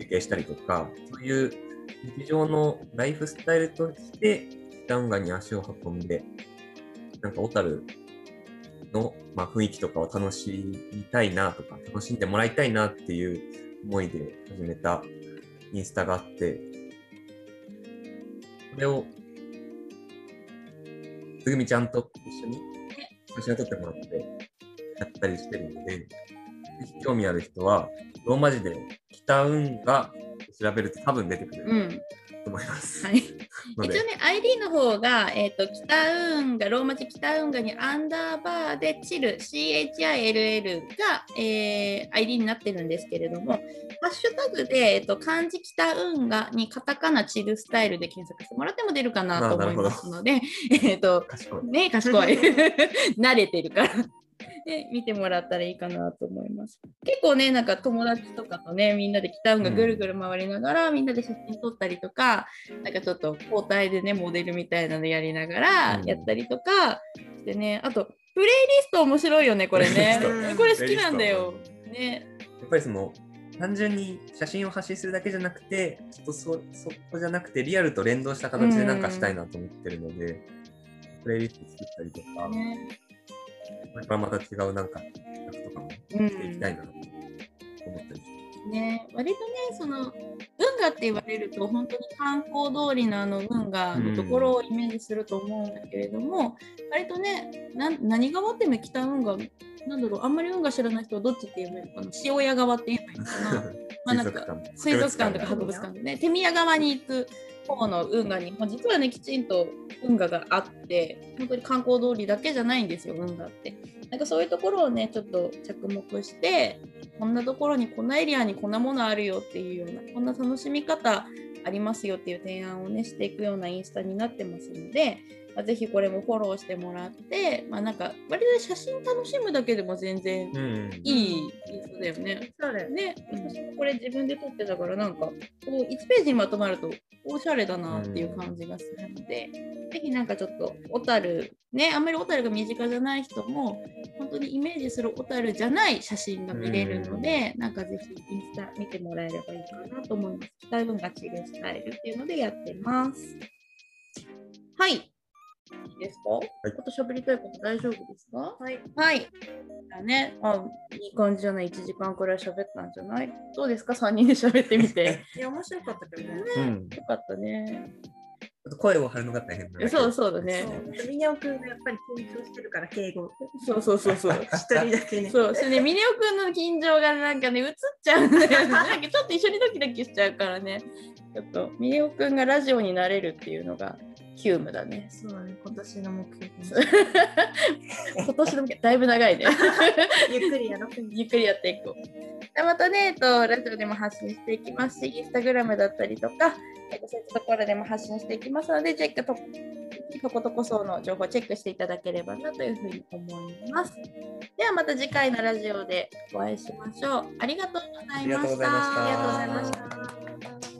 休憩したりとか、そういう日常のライフスタイルとして、北運河に足を運んで、なんか小樽の、まあ、雰囲気とかを楽しみたいなとか、楽しんでもらいたいなっていう思いで始めたインスタがあって、それを、つぐみちゃんと一緒に写真を撮ってもらってやったりしてるので、興味ある人は、ローマ字で北運河調べると多分出てくるうん。と思います。はい。一応ね、ID の方が、えっ、と、北運河、ローマ字北運河にアンダーバーでチル、CHILL が、えー ID になってるんですけれども、ハッシュタグで、えっ、と、漢字北運河にカタカナチルスタイルで検索してもらっても出るかなと思いますので、えっ、と、賢い。ね、賢い。慣れてるから。で、見てもらったらいいかなと思います。結構ね、なんか友達とかとね、みんなで北運河ぐるぐる回りながら、みんなで写真撮ったりとか、なんかちょっと交代でね、モデルみたいなのやりながらうん。やったりとかしてね、あと、プレイリスト面白いよね、これね。これ好きなんだよ。ね。やっぱりその単純に写真を発信するだけじゃなくて、ちょっとそそこじゃなくて、リアルと連動した形でなんかしたいなと思ってるので、プレイリスト作ったりとか、ねこれからまた違うなんか企画とかもうんしていきたいなと思ったりして。ね、割とねその運河って言われると本当に観光通りのあの運河のところをイメージすると思うんだけれども、割とねな何川っても北運河？なんだろうあんまり運河知らない人はどっちって言えばいいのかな？塩屋側って言えばいいのかな？まあなんか。水族館とか博物館でね。手宮川に行く方の運河にも実はねきちんと運河があって本当に観光通りだけじゃないんですよ運河って。なんかそういうところをねちょっと着目してこんなところにこんなエリアにこんなものあるよっていうようなこんな楽しみ方ありますよっていう提案をねしていくようなインスタになってますので、まあ、ぜひこれもフォローしてもらってまあなんか割と写真楽しむだけでも全然うん。いいインスタだよね。そうだよね。ね、私もこれ自分で撮ってたからなんかこう1ページにまとまるとおしゃれだなっていう感じがするので、ぜひなんかちょっと小樽ねあんまり小樽が身近じゃない人も本当にイメージする小樽じゃない写真が見れるので、なんかぜひインスタ見てもらえればいいかなと思います。北文がチルスタイルっていうのでやってます。はい。いいですか、いあと喋りたいこと大丈夫ですか？はい。はい。じゃあね、あ、いい感じじゃない、1時間くらい喋ったんじゃない？どうですか ?3 人で喋ってみて。いや、面白かったけどね。うん。ちよかったね。ょっと声を張るのが大変なだけ。そうそうだね。ミニオくんがやっぱり緊張してるから、敬語。そうそうそうそう。一人だけね。そう、それね、ミネオくんの緊張がなんかね、映っちゃうんだよね。なんかちょっと一緒にドキドキしちゃうからね。ちょっと、ミネオくんがラジオになれるっていうのが、ヒュームだね。そうだね、今年の目標。今年のだいぶ長いね。ゆっくりやろう。ゆっくりやっていこう。でまたね、えっと、ラジオでも発信していきますし、インスタグラムだったりとか、えっと、そういったところでも発信していきますので、チェックと、とことこその情報をチェックしていただければなというふうに思います。ではまた次回のラジオでお会いしましょう。ありがとうございましたありがとうございました。